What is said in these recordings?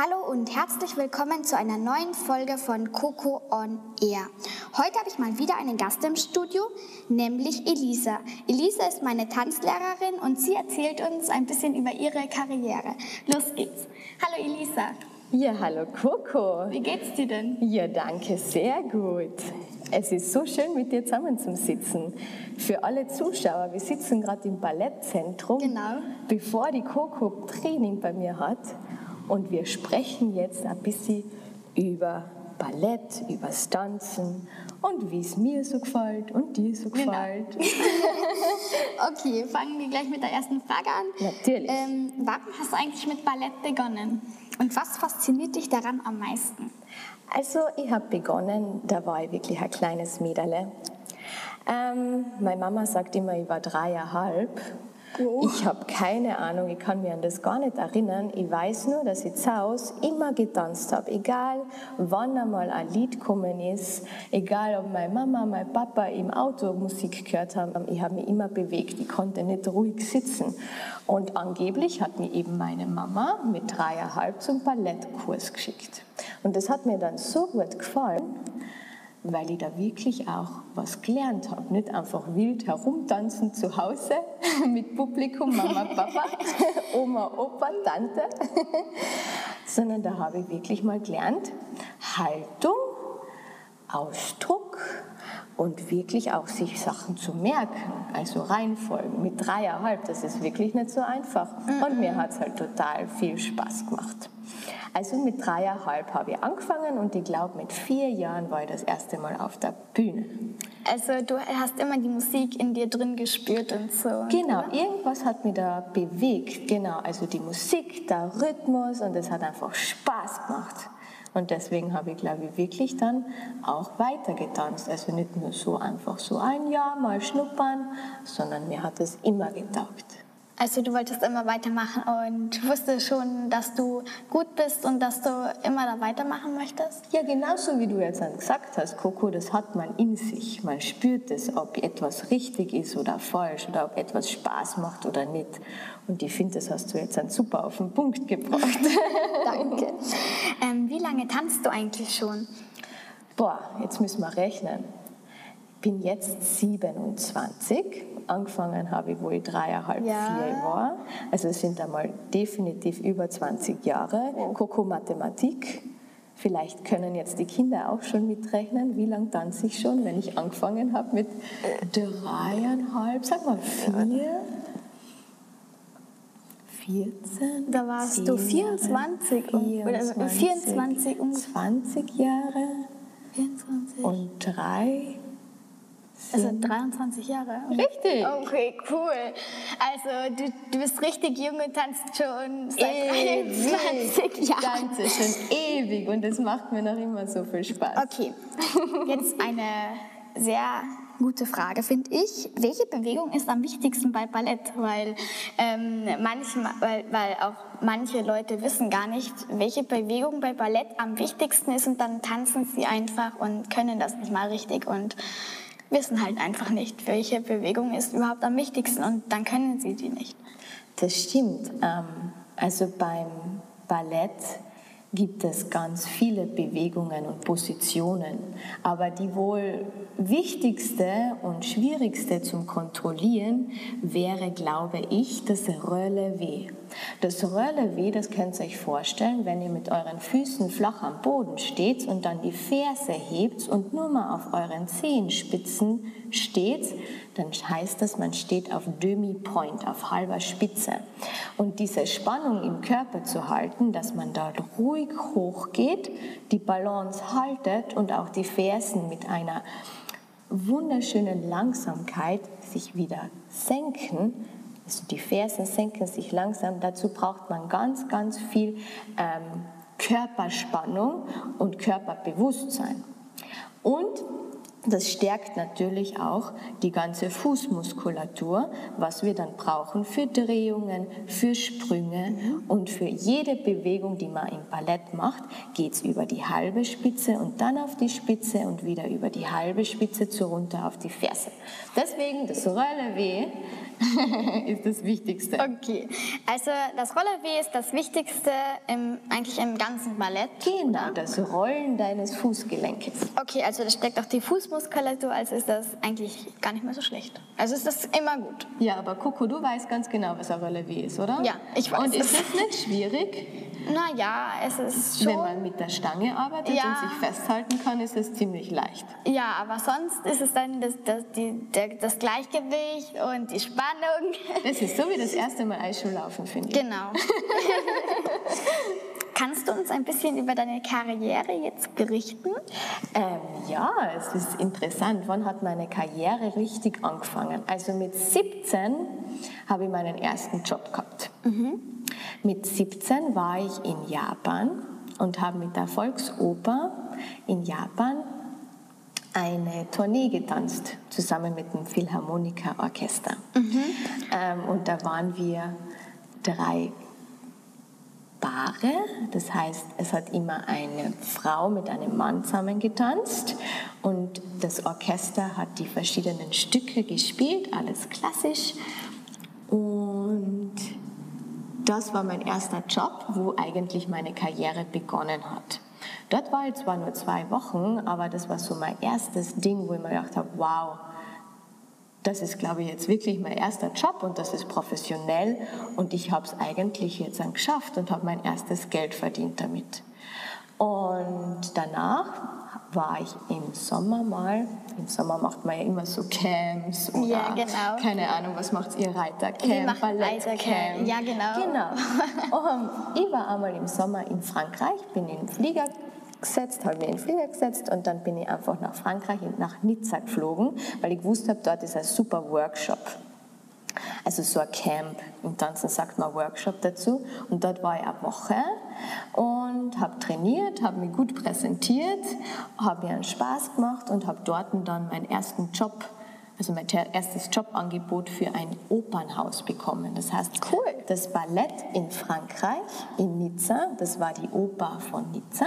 Hallo und herzlich willkommen zu einer neuen Folge von Coco on Air. Heute habe ich mal wieder einen Gast im Studio, nämlich Elisa. Elisa ist meine Tanzlehrerin und sie erzählt uns ein bisschen über ihre Karriere. Los geht's. Hallo Elisa. Ja, hallo Coco. Wie geht's dir denn? Ja, danke, sehr gut. Es ist so schön, mit dir zusammen zu sitzen. Für alle Zuschauer, wir sitzen gerade im Ballettzentrum, Genau. bevor die Coco Training bei mir hat. Und wir sprechen jetzt ein bisschen über Ballett, über Tanzen und wie es mir so gefällt und dir so Genau. gefällt. Okay, fangen wir gleich mit der ersten Frage an. Natürlich. Ähm, warum hast du eigentlich mit Ballett begonnen? Und was fasziniert dich daran am meisten? Also ich habe begonnen, da war ich wirklich ein kleines Mäderle. Ähm, meine Mama sagt immer, ich war dreieinhalb. Oh. Ich habe keine Ahnung, ich kann mich an das gar nicht erinnern. Ich weiß nur, dass ich zu Hause immer getanzt habe. Egal, wann einmal ein Lied gekommen ist, egal, ob meine Mama, mein Papa im Auto Musik gehört haben, ich habe mich immer bewegt. Ich konnte nicht ruhig sitzen. Und angeblich hat mir eben meine Mama mit dreieinhalb zum Ballettkurs geschickt. Und das hat mir dann so gut gefallen, weil ich da wirklich auch was gelernt habe. Nicht einfach wild herumtanzen zu Hause mit Publikum, Mama, Papa, Oma, Opa, Tante, sondern da habe ich wirklich mal gelernt, Haltung, Ausdruck und wirklich auch sich Sachen zu merken, also Reihenfolgen mit dreieinhalb, das ist wirklich nicht so einfach. Und mir hat es halt total viel Spaß gemacht. Also mit dreieinhalb habe ich angefangen und ich glaube, mit vier Jahren war ich das erste Mal auf der Bühne. Also du hast immer die Musik in dir drin gespürt und so. Genau, irgendwas hat mich da bewegt. Genau, also die Musik, der Rhythmus und es hat einfach Spaß gemacht. Und deswegen habe ich, glaube ich, wirklich dann auch weiter getanzt. Also nicht nur so einfach so ein Jahr mal schnuppern, sondern mir hat es immer getaugt. Also du wolltest immer weitermachen und wusstest schon, dass du gut bist und dass du immer da weitermachen möchtest? Ja, genauso wie du jetzt gesagt hast, Coco, das hat man in sich. Man spürt es, ob etwas richtig ist oder falsch oder ob etwas Spaß macht oder nicht. Und ich finde, das hast du jetzt dann super auf den Punkt gebracht. Danke. Ähm, wie lange tanzt du eigentlich schon? Boah, jetzt müssen wir rechnen. Ich bin jetzt 27. Angefangen habe ich, wo ich dreieinhalb, Ja. vier war. Also es sind einmal definitiv über 20 Jahre. Coco Mathematik. Vielleicht können jetzt die Kinder auch schon mitrechnen. Wie lange tanze ich schon, wenn ich angefangen habe mit dreieinhalb, sag mal vier, 14, Da warst du zehn Jahre, 24 um- oder 24 um- 20 Jahre 24. und drei. Also 23 Jahre. Richtig. Okay, cool. Also du, du bist richtig jung und tanzt schon seit 23 Jahren. Tanze schon ewig und das macht mir noch immer so viel Spaß. Okay, jetzt eine sehr gute Frage, finde ich. Welche Bewegung ist am wichtigsten bei Ballett? Weil, ähm, manchmal, weil, weil auch manche Leute wissen gar nicht, welche Bewegung bei Ballett am wichtigsten ist und dann tanzen sie einfach und können das nicht mal richtig und wissen halt einfach nicht, welche Bewegung ist überhaupt am wichtigsten und dann können sie die nicht. Das stimmt. Ähm, Also beim Ballett gibt es ganz viele Bewegungen und Positionen, aber die wohl wichtigste und schwierigste zum Kontrollieren wäre, glaube ich, das Relevé. Das Relevé, das könnt ihr euch vorstellen, wenn ihr mit euren Füßen flach am Boden steht und dann die Ferse hebt und nur mal auf euren Zehenspitzen steht, dann heißt das, man steht auf Demi-Point, auf halber Spitze. Und diese Spannung im Körper zu halten, dass man dort ruhig hochgeht, die Balance haltet und auch die Fersen mit einer wunderschönen Langsamkeit sich wieder senken. Also die Fersen senken sich langsam. Dazu braucht man ganz, ganz viel ähm, Körperspannung und Körperbewusstsein. Und das stärkt natürlich auch die ganze Fußmuskulatur, was wir dann brauchen für Drehungen, für Sprünge und für jede Bewegung, die man im Ballett macht, geht es über die halbe Spitze und dann auf die Spitze und wieder über die halbe Spitze zu runter auf die Ferse. Deswegen das Relevé ist das Wichtigste. Okay, also das Relevé ist das Wichtigste im, eigentlich im ganzen Ballett. Genau, das Rollen deines Fußgelenkes. Okay, also da steckt auch die Fußmuskulatur, also ist das eigentlich gar nicht mehr so schlecht. Also ist das immer gut. Ja, aber Coco, du weißt ganz genau, was ein Relevé ist, oder? Ja, ich weiß. Und ist das nicht schwierig? Naja, es ist schon... Wenn man mit der Stange arbeitet ja. und sich festhalten kann, ist es ziemlich leicht. Ja, aber sonst ist es dann das, das, die, das Gleichgewicht und die Spannung Spannung. Das ist so wie das erste Mal Eisschuhlaufen, finde ich. Genau. Kannst du uns ein bisschen über deine Karriere jetzt berichten? Ähm, ja, es ist interessant. Wann hat meine Karriere richtig angefangen? Also mit 17 habe ich meinen ersten Job gehabt. Mhm. Mit 17 war ich in Japan und habe mit der Volksoper in Japan eine Tournee getanzt, zusammen mit dem Philharmoniker-Orchester. Mhm. Ähm, und da waren wir drei Paare, das heißt, es hat immer eine Frau mit einem Mann zusammen getanzt und das Orchester hat die verschiedenen Stücke gespielt, alles klassisch. Und das war mein erster Job, wo eigentlich meine Karriere begonnen hat. Dort war ich zwar nur zwei Wochen, aber das war so mein erstes Ding, wo ich mir gedacht habe, wow, das ist, glaube ich, jetzt wirklich mein erster Job und das ist professionell und ich habe es eigentlich jetzt dann geschafft und habe mein erstes Geld verdient damit. Und danach war ich im Sommer mal, im Sommer macht man ja immer so Camps oder ja, genau. keine Ahnung, was macht ihr Reitercamp, Ballettcamp. Ja, genau. genau. Und ich war einmal im Sommer in Frankreich, bin in den Flieger gesetzt, habe mir in den Flieger gesetzt und dann bin ich einfach nach Frankreich, nach Nizza geflogen, weil ich gewusst habe, dort ist ein super Workshop. Also so ein Camp, im Tanzen sagt man Workshop dazu. Und dort war ich eine Woche und habe trainiert, habe mich gut präsentiert, habe mir einen Spaß gemacht und habe dort dann meinen ersten Job also mein erstes Jobangebot für ein Opernhaus bekommen. Das heißt, cool. das Ballett in Frankreich, in Nizza, das war die Oper von Nizza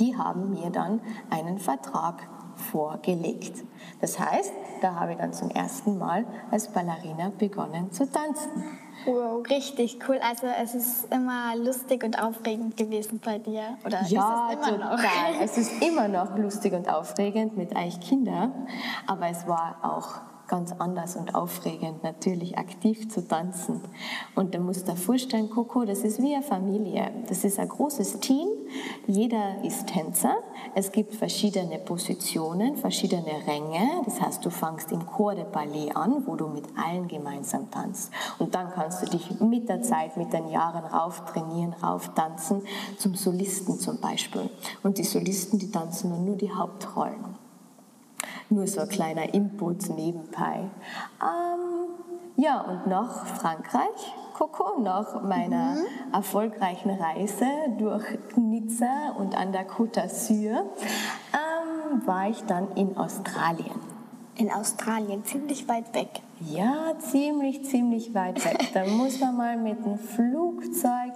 die haben mir dann einen Vertrag vorgelegt. Das heißt, da habe ich dann zum ersten Mal als Ballerina begonnen zu tanzen. Wow, richtig cool. Also es ist immer lustig und aufregend gewesen bei dir, oder? Ja, ist es immer total. Noch? Es ist immer noch lustig und aufregend mit euch Kindern, aber es war auch ganz anders und aufregend, natürlich aktiv zu tanzen. Und da musst du dir vorstellen, Coco, das ist wie eine Familie. Das ist ein großes Team. Jeder ist Tänzer. Es gibt verschiedene Positionen, verschiedene Ränge. Das heißt, du fangst im Chor de Ballet an, wo du mit allen gemeinsam tanzt. Und dann kannst du dich mit der Zeit, mit den Jahren rauf trainieren, rauf tanzen, zum Solisten zum Beispiel. Und die Solisten, die tanzen nur die Hauptrollen. Nur so ein kleiner Input nebenbei. Ähm, ja, und nach Frankreich, Coco, nach meiner mhm. erfolgreichen Reise durch Nizza und an der Côte d'Azur, ähm, war ich dann in Australien. In Australien, ziemlich weit weg. Ja, ziemlich, ziemlich weit weg. Da muss man mal mit dem Flugzeug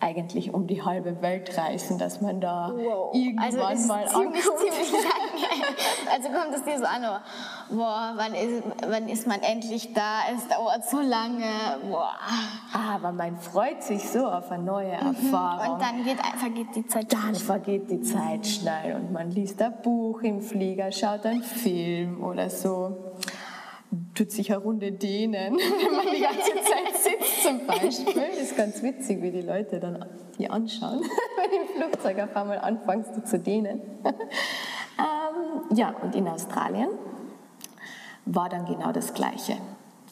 eigentlich um die halbe Welt reisen, dass man da wow. irgendwann also mal ziemlich, ankommt. Ziemlich lange. Also kommt es dir so an, oh, boah, wann ist, wann ist man endlich da? Es dauert so lange. Boah. Aber man freut sich so auf eine neue mhm. Erfahrung. Und dann geht, vergeht die Zeit Dann vergeht die Zeit schnell und man liest ein Buch im Flieger, schaut einen Film oder so tut sich eine Runde dehnen, wenn man die ganze Zeit sitzt zum Beispiel. Das ist ganz witzig, wie die Leute dann die anschauen, wenn im Flugzeug auf einmal anfängst du zu dehnen. ähm, ja, und in Australien war dann genau das Gleiche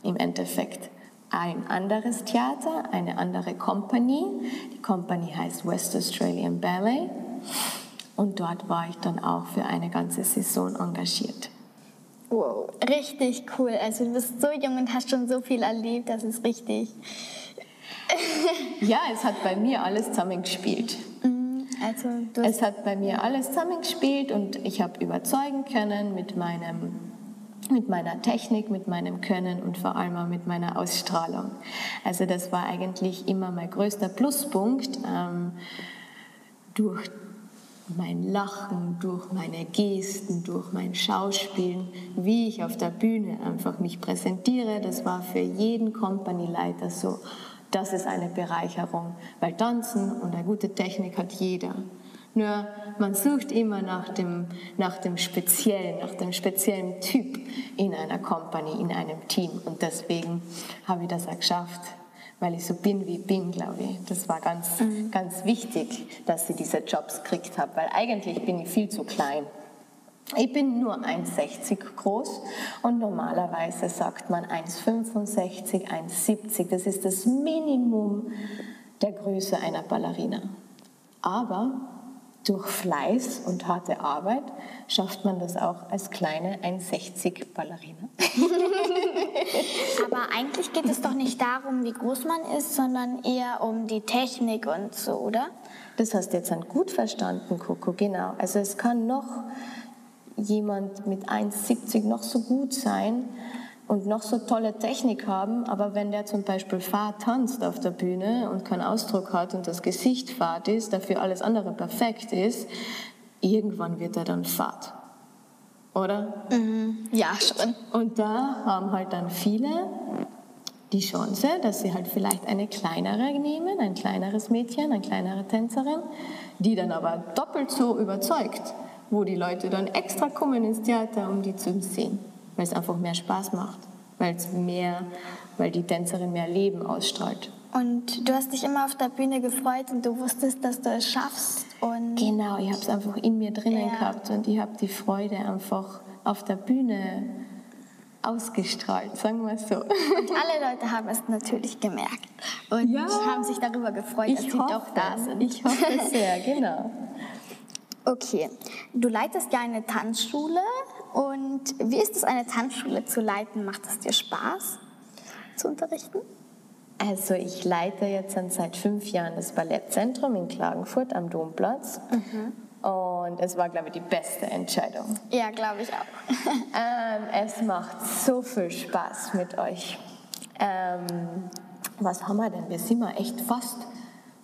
im Endeffekt. Ein anderes Theater, eine andere Company. Die Company heißt West Australian Ballet. Und dort war ich dann auch für eine ganze Saison engagiert. Wow, richtig cool. Also du bist so jung und hast schon so viel erlebt, das ist richtig. ja, es hat bei mir alles zusammengespielt. Mhm, also es hat bei mir alles zusammengespielt und ich habe überzeugen können mit meinem mit meiner Technik, mit meinem Können und vor allem auch mit meiner Ausstrahlung. Also das war eigentlich immer mein größter Pluspunkt. Ähm, durch mein Lachen, durch meine Gesten, durch mein Schauspielen, wie ich auf der Bühne einfach mich präsentiere, das war für jeden Companyleiter so. Das ist eine Bereicherung, weil Tanzen und eine gute Technik hat jeder. Nur man sucht immer nach dem, nach dem Speziellen, nach dem speziellen Typ in einer Company, in einem Team. Und deswegen habe ich das auch geschafft, weil ich so bin, wie ich bin, glaube ich. Das war ganz, mhm. ganz wichtig, dass ich diese Jobs gekriegt habe, weil eigentlich bin ich viel zu klein. Ich bin nur 1,60 groß und normalerweise sagt man 1,65, 1,70. Das ist das Minimum der Größe einer Ballerina. Aber durch Fleiß und harte Arbeit schafft man das auch als kleine 1,60 Ballerina. Aber eigentlich geht es doch nicht darum, wie groß man ist, sondern eher um die Technik und so, oder? Das hast du jetzt dann gut verstanden, Coco, genau. Also es kann noch jemand mit 1,70 noch so gut sein, und noch so tolle Technik haben, aber wenn der zum Beispiel fad tanzt auf der Bühne und keinen Ausdruck hat und das Gesicht fad ist, dafür alles andere perfekt ist, irgendwann wird er dann fad. Oder? Mhm. Ja, schon. Und da haben halt dann viele die Chance, dass sie halt vielleicht eine kleinere nehmen, ein kleineres Mädchen, eine kleinere Tänzerin, die dann aber doppelt so überzeugt, wo die Leute dann extra kommen ins Theater, um die zu sehen weil es einfach mehr Spaß macht, weil es mehr, weil die Tänzerin mehr Leben ausstrahlt. Und du hast dich immer auf der Bühne gefreut und du wusstest, dass du es schaffst. Und genau, ich habe es einfach in mir drinnen ja. gehabt und ich habe die Freude einfach auf der Bühne ausgestrahlt, sagen wir so. Und alle Leute haben es natürlich gemerkt und ja, haben sich darüber gefreut, dass sie doch da sind. Ich hoffe sehr, genau. Okay, du leitest ja eine Tanzschule und wie ist es, eine Tanzschule zu leiten? Macht es dir Spaß zu unterrichten? Also ich leite jetzt seit fünf Jahren das Ballettzentrum in Klagenfurt am Domplatz. Mhm. Und es war, glaube ich, die beste Entscheidung. Ja, glaube ich auch. ähm, es macht so viel Spaß mit euch. Ähm, was haben wir denn? Wir sind mal echt fast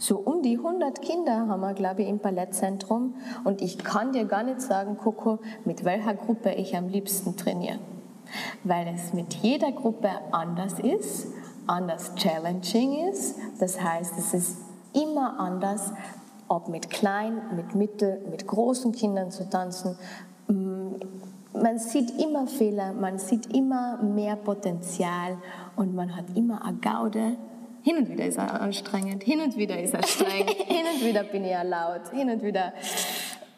so um die 100 Kinder haben wir, glaube ich, im Ballettzentrum. Und ich kann dir gar nicht sagen, Coco, mit welcher Gruppe ich am liebsten trainiere. Weil es mit jeder Gruppe anders ist, anders challenging ist. Das heißt, es ist immer anders, ob mit kleinen, mit mittel, mit großen Kindern zu tanzen. Mm, man sieht immer Fehler, man sieht immer mehr Potenzial und man hat immer eine Gaude, hin und wieder ist er anstrengend, hin und wieder ist er streng, hin und wieder bin ich ja laut, hin und wieder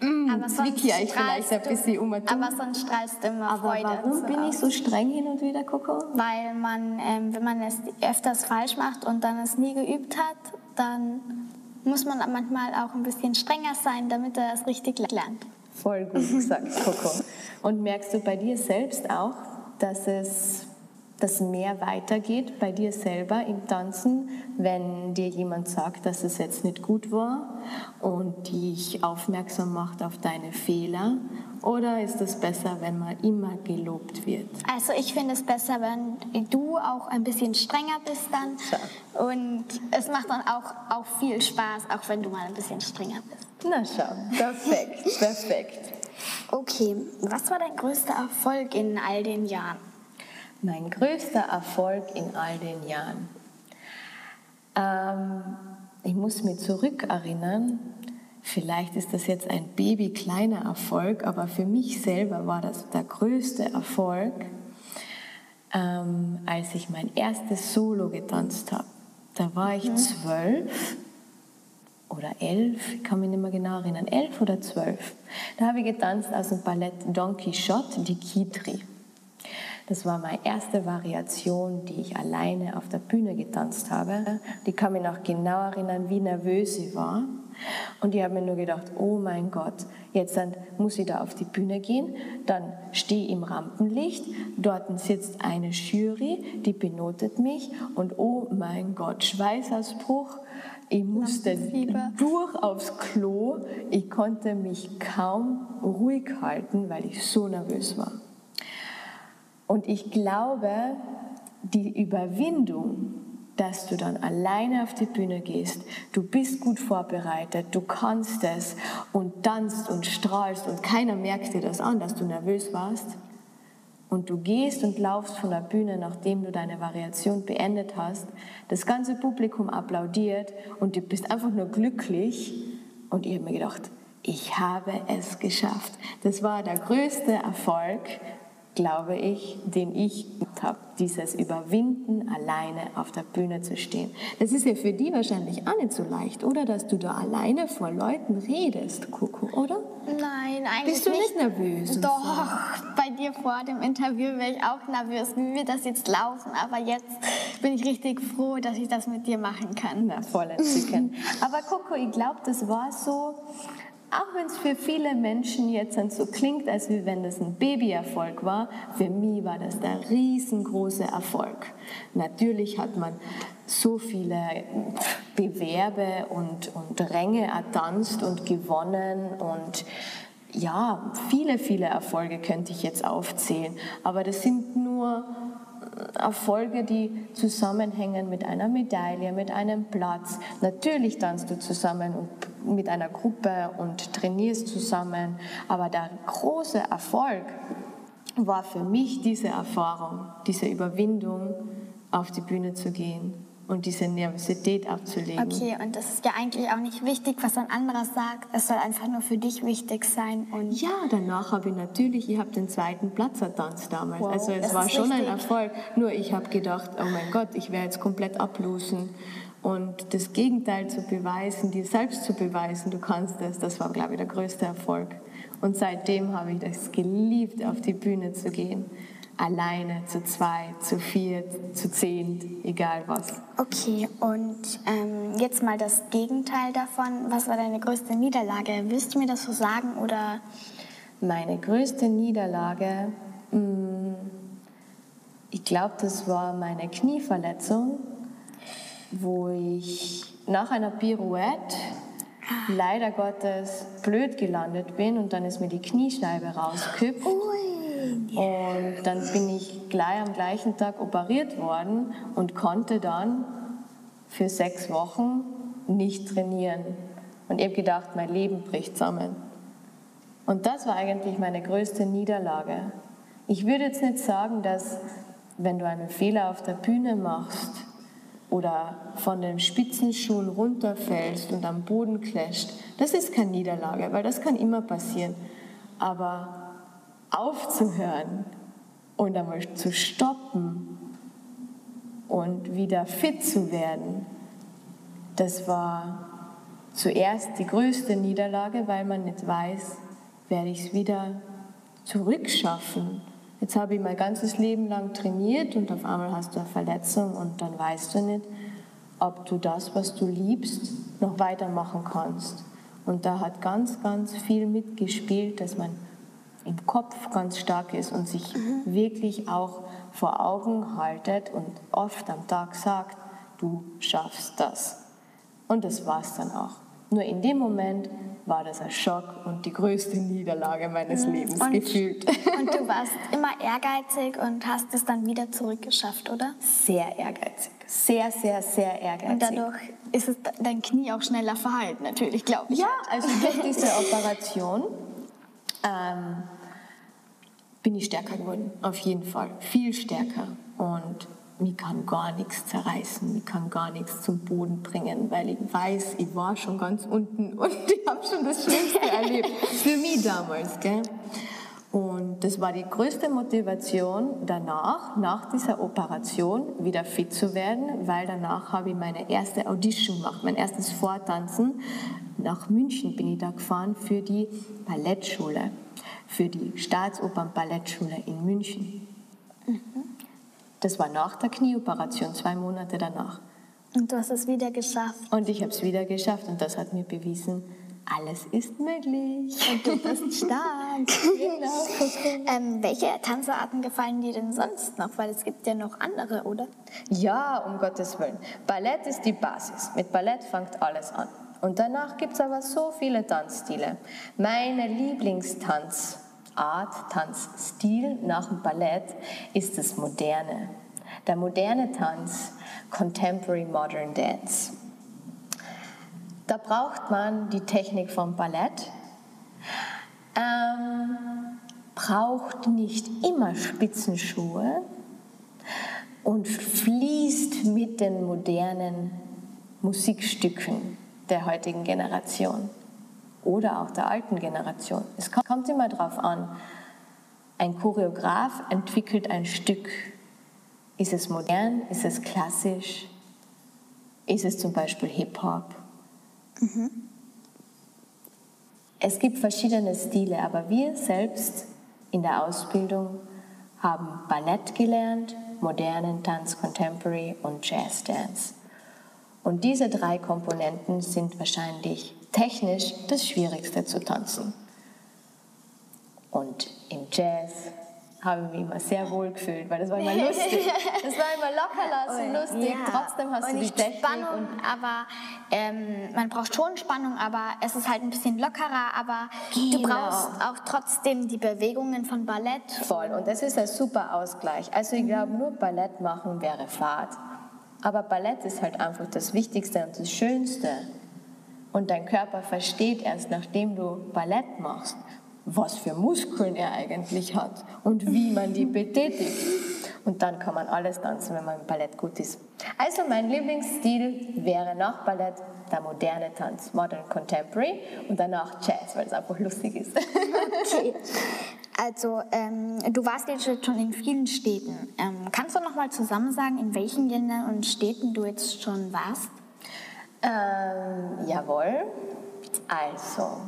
mm, aber zwicke ich vielleicht ein bisschen um. Aber sonst strahlst du immer aber Freude. warum bin ich so streng hin und wieder, Coco? Weil man, ähm, wenn man es öfters falsch macht und dann es nie geübt hat, dann muss man manchmal auch ein bisschen strenger sein, damit er es richtig lernt. Voll gut gesagt, Coco. Und merkst du bei dir selbst auch, dass es das mehr weitergeht bei dir selber im Tanzen, wenn dir jemand sagt, dass es jetzt nicht gut war und dich aufmerksam macht auf deine Fehler? Oder ist es besser, wenn man immer gelobt wird? Also ich finde es besser, wenn du auch ein bisschen strenger bist dann. So. Und es macht dann auch, auch viel Spaß, auch wenn du mal ein bisschen strenger bist. Na schau, perfekt, perfekt. Okay, was war dein größter Erfolg in all den Jahren? Mein größter Erfolg in all den Jahren. Ähm, ich muss mich zurückerinnern, vielleicht ist das jetzt ein babykleiner Erfolg, aber für mich selber war das der größte Erfolg, ähm, als ich mein erstes Solo getanzt habe. Da war ich mhm. zwölf oder elf, ich kann mich nicht mehr genau erinnern, elf oder zwölf. Da habe ich getanzt aus dem Ballett Don Quixote, die Kitri. Das war meine erste Variation, die ich alleine auf der Bühne getanzt habe. Die kann mich noch genau erinnern, wie nervös ich war. Und ich habe mir nur gedacht, oh mein Gott, jetzt dann muss ich da auf die Bühne gehen, dann stehe ich im Rampenlicht, dort sitzt eine Jury, die benotet mich und oh mein Gott, Schweißausbruch, ich musste durch aufs Klo, ich konnte mich kaum ruhig halten, weil ich so nervös war. Und ich glaube, die Überwindung, dass du dann alleine auf die Bühne gehst, du bist gut vorbereitet, du kannst es und tanzt und strahlst und keiner merkt dir das an, dass du nervös warst. Und du gehst und laufst von der Bühne, nachdem du deine Variation beendet hast. Das ganze Publikum applaudiert und du bist einfach nur glücklich. Und ich habe mir gedacht, ich habe es geschafft. Das war der größte Erfolg, glaube ich, den ich habe, dieses Überwinden, alleine auf der Bühne zu stehen. Das ist ja für die wahrscheinlich auch nicht so leicht, oder? Dass du da alleine vor Leuten redest, Coco, oder? Nein, eigentlich Bist du nicht, nervös? Doch, so? bei dir vor dem Interview wäre ich auch nervös. Wie wird das jetzt laufen? Aber jetzt bin ich richtig froh, dass ich das mit dir machen kann. Na, voll entzückend. Aber Coco, ich glaube, das war so auch wenn es für viele Menschen jetzt so klingt, als wenn das ein Babyerfolg war, für mich war das der riesengroße Erfolg. Natürlich hat man so viele Bewerbe und, und Ränge ertanzt und gewonnen und ja, viele, viele Erfolge könnte ich jetzt aufzählen, aber das sind nur Erfolge, die zusammenhängen mit einer Medaille, mit einem Platz. Natürlich tanzt du zusammen mit einer Gruppe und trainierst zusammen, aber der große Erfolg war für mich diese Erfahrung, diese Überwindung, auf die Bühne zu gehen und diese Nervosität abzulegen. Okay, und das ist ja eigentlich auch nicht wichtig, was ein anderer sagt. Es soll einfach nur für dich wichtig sein. Und ja, danach habe ich natürlich, ich habe den zweiten Platz ertanzt damals. Wow, also es war schon richtig. ein Erfolg. Nur ich habe gedacht, oh mein Gott, ich werde jetzt komplett ablosen. Und das Gegenteil zu beweisen, dir selbst zu beweisen, du kannst es, das war, glaube ich, der größte Erfolg. Und seitdem habe ich das geliebt, auf die Bühne zu gehen alleine, zu zweit, zu viert, zu zehnt, egal was. Okay, und ähm, jetzt mal das Gegenteil davon. Was war deine größte Niederlage? Willst du mir das so sagen oder? Meine größte Niederlage, mh, mm, ich glaube, das war meine Knieverletzung, wo ich nach einer Pirouette ah. leider Gottes blöd gelandet bin und dann ist mir die Kniescheibe rausgekippt. Ui. Und dann bin ich gleich am gleichen Tag operiert worden und konnte dann für sechs Wochen nicht trainieren. Und ich habe gedacht, mein Leben bricht zusammen. Und das war eigentlich meine größte Niederlage. Ich würde jetzt nicht sagen, dass wenn du einen Fehler auf der Bühne machst oder von den Spitzenschuhen runterfällst und am Boden clasht, das ist keine Niederlage, weil das kann immer passieren. Aber aufzuhören und einmal zu stoppen und wieder fit zu werden, das war zuerst die größte Niederlage, weil man nicht weiß, werde ich es wieder zurückschaffen. Jetzt habe ich mein ganzes Leben lang trainiert und auf einmal hast du eine Verletzung und dann weißt du nicht, ob du das, was du liebst, noch weitermachen kannst. Und da hat ganz, ganz viel mitgespielt, dass man im Kopf ganz stark ist und sich mhm. wirklich auch vor Augen haltet und oft am Tag sagt, du schaffst das. Und das war es dann auch. Nur in dem Moment war das ein Schock und die größte Niederlage meines mhm. Lebens und, gefühlt. Und du warst immer ehrgeizig und hast es dann wieder zurückgeschafft, oder? Sehr ehrgeizig. Sehr, sehr, sehr ehrgeizig. Und dadurch ist es dein Knie auch schneller verhalten, natürlich, glaube ich. Ja, also durch diese Operation ähm, bin ich stärker geworden, auf jeden Fall, viel stärker. Und mich kann gar nichts zerreißen, mich kann gar nichts zum Boden bringen, weil ich weiß, ich war schon ganz unten und ich habe schon das Schlimmste erlebt, für mich damals. Gell? Und das war die größte Motivation danach, nach dieser Operation wieder fit zu werden, weil danach habe ich meine erste Audition gemacht, mein erstes Vortanzen. Nach München bin ich da gefahren für die Ballettschule für die Staatsopern-Ballettschule in München. Das war nach der Knieoperation, zwei Monate danach. Und du hast es wieder geschafft. Und ich habe es wieder geschafft und das hat mir bewiesen, alles ist möglich. Und du bist stark. genau. ähm, welche Tanzarten gefallen dir denn sonst noch? Weil es gibt ja noch andere, oder? Ja, um Gottes Willen. Ballett ist die Basis. Mit Ballett fängt alles an. Und danach gibt es aber so viele Tanzstile. Meine Lieblingstanzart, Tanzstil nach dem Ballett ist das Moderne. Der moderne Tanz Contemporary Modern Dance. Da braucht man die Technik vom Ballett, ähm, braucht nicht immer Spitzenschuhe und fließt mit den modernen Musikstücken der heutigen Generation oder auch der alten Generation. Es kommt immer darauf an, ein Choreograf entwickelt ein Stück ist es modern? Ist es klassisch? Ist es zum Beispiel Hip-Hop? Mhm. Es gibt verschiedene Stile, aber wir selbst in der Ausbildung haben Ballett gelernt, modernen Tanz, Contemporary und Jazz Dance. Und diese drei Komponenten sind wahrscheinlich technisch das Schwierigste zu tanzen. Und im Jazz habe ich mich immer sehr wohl gefühlt, weil das war immer lustig. Das war immer locker lassen, lustig. Ja. Trotzdem hast und du die Technik. Spannung, aber ähm, man braucht schon Spannung, aber es ist halt ein bisschen lockerer, aber genau. du brauchst auch trotzdem die Bewegungen von Ballett. Voll, und das ist ein super Ausgleich. Also ich glaube, nur Ballett machen wäre Fahrt. Aber Ballett ist halt einfach das Wichtigste und das Schönste. Und dein Körper versteht erst, nachdem du Ballett machst, was für Muskeln er eigentlich hat und wie man die betätigt. Und dann kann man alles tanzen, wenn man im Ballett gut ist. Also mein Lieblingsstil wäre nach Ballett der moderne Tanz, Modern Contemporary und danach Jazz, weil es einfach lustig ist. Okay. Also ähm, du warst jetzt schon in vielen Städten. Ähm, kannst du noch mal zusammen sagen, in welchen Ländern und Städten du jetzt schon warst? Ähm, jawohl. Also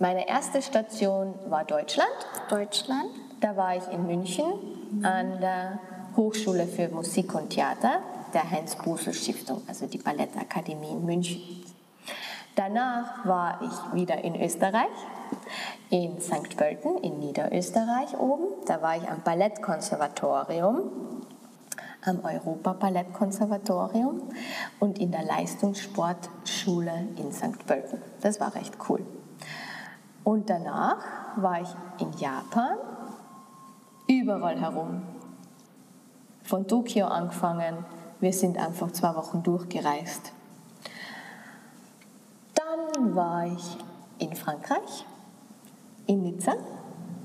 meine erste Station war Deutschland. Deutschland. Da war ich in München an der Hochschule für Musik und Theater der Heinz-Busel-Stiftung, also die Ballettakademie in München. Danach war ich wieder in Österreich, in St. Pölten in Niederösterreich oben. Da war ich am Ballettkonservatorium, am Europa-Ballettkonservatorium und in der Leistungssportschule in St. Pölten. Das war recht cool. Und danach war ich in Japan, überall herum. Von Tokio angefangen, wir sind einfach zwei Wochen durchgereist. Dann war ich in Frankreich, in Nizza,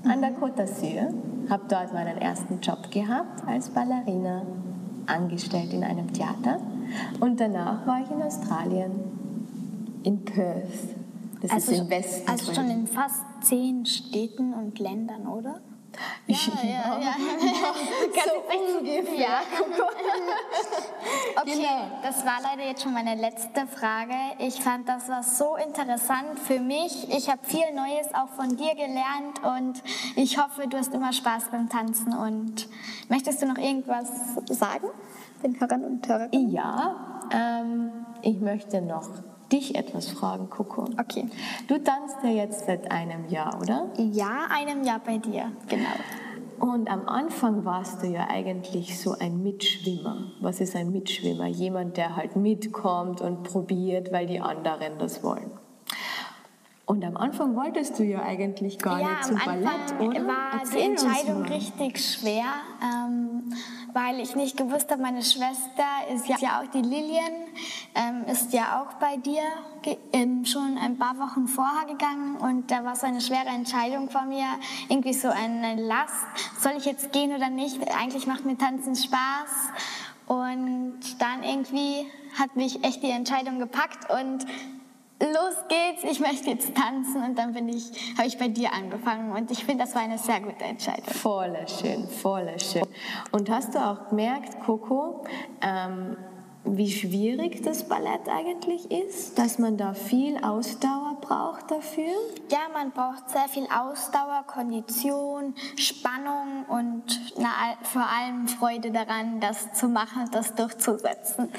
an der Côte d'Azur, habe dort meinen ersten Job gehabt als Ballerina, angestellt in einem Theater. Und danach war ich in Australien, in Perth, das also, ist im Westen. Also schon in fast zehn Städten und Ländern, oder? Ja, ja, ja. ja. so ungefähr. Ja. okay, genau. das war leider jetzt schon meine letzte Frage. Ich fand, das war so interessant für mich. Ich habe viel Neues auch von dir gelernt und ich hoffe, du hast immer Spaß beim Tanzen. Und möchtest du noch irgendwas sagen, den Hörern und Hörern? Ja, ähm, ich möchte noch dich etwas fragen, Coco. Okay. Du tanzt ja jetzt seit einem Jahr, oder? Ja, einem Jahr bei dir, genau. Und am Anfang warst du ja eigentlich so ein Mitschwimmer. Was ist ein Mitschwimmer? Jemand, der halt mitkommt und probiert, weil die anderen das wollen. Und am Anfang wolltest du ja eigentlich gar ja, nicht zum Ballett, oder? Ja, war Erzähl die Entscheidung richtig schwer. Ähm, weil ich nicht gewusst habe, meine Schwester ist ja auch die Lilien, ähm, ist ja auch bei dir ähm, schon ein paar Wochen vorher gegangen und da war so eine schwere Entscheidung vor mir, irgendwie so eine Last, soll ich jetzt gehen oder nicht? Eigentlich macht mir Tanzen Spaß und dann irgendwie hat mich echt die Entscheidung gepackt und los geht's, ich möchte jetzt tanzen und dann bin ich, habe ich bei dir angefangen und ich finde, das war eine sehr gute Entscheidung. Voll schön, voll schön. Und hast du auch gemerkt, Coco, ähm, wie schwierig das Ballett eigentlich ist, dass man da viel Ausdauer braucht dafür. Ja, man braucht sehr viel Ausdauer, Kondition, Spannung und na, vor allem Freude daran, das zu machen, das durchzusetzen.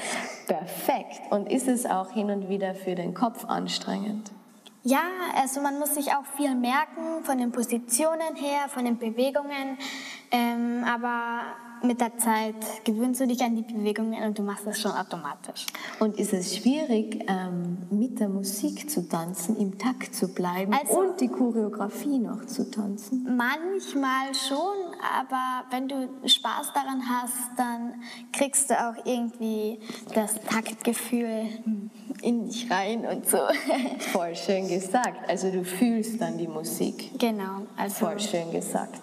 Perfekt. Und ist es auch hin und wieder für den Kopf anstrengend? Ja, also man muss sich auch viel merken von den Positionen her, von den Bewegungen, ähm, aber mit der Zeit gewöhnst du dich an die Bewegungen und du machst es schon automatisch. Und ist es schwierig, ähm, mit der Musik zu tanzen, im Takt zu bleiben also, und die Choreografie noch zu tanzen? Manchmal schon, aber wenn du Spaß daran hast, dann kriegst du auch irgendwie das Taktgefühl in dich rein und so. Voll schön gesagt. Also du fühlst dann die Musik. Genau. Also Voll schön gesagt.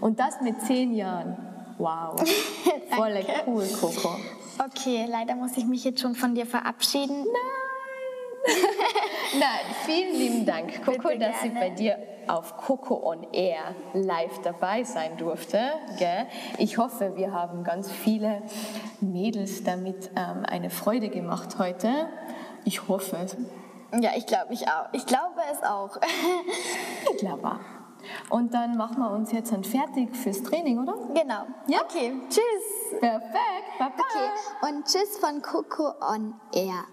Und das mit zehn Jahren. Wow. Voll cool, Coco. Okay, leider muss ich mich jetzt schon von dir verabschieden. Nein. Nein, vielen lieben Dank, Coco, Bitte dass gerne. ich bei dir auf Coco on Air live dabei sein durfte. Gell? Ich hoffe, wir haben ganz viele Mädels damit ähm, eine Freude gemacht heute. Ich hoffe es. Ja, ich glaube ich auch. Ich glaube es auch. ich glaube auch. Und dann machen wir uns jetzt dann fertig fürs Training, oder? Genau. Ja? Okay, tschüss. Perfekt, Baba. Okay, und tschüss von Coco on Air.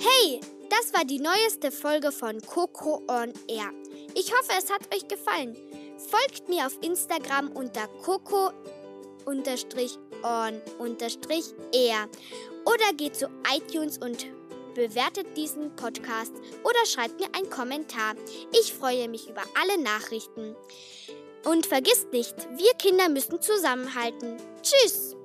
Hey, das war die neueste Folge von Coco on Air. Ich hoffe, es hat euch gefallen. Folgt mir auf Instagram unter Coco on air oder geht zu iTunes und bewertet diesen Podcast oder schreibt mir einen Kommentar. Ich freue mich über alle Nachrichten. Und vergisst nicht, wir Kinder müssen zusammenhalten. Tschüss!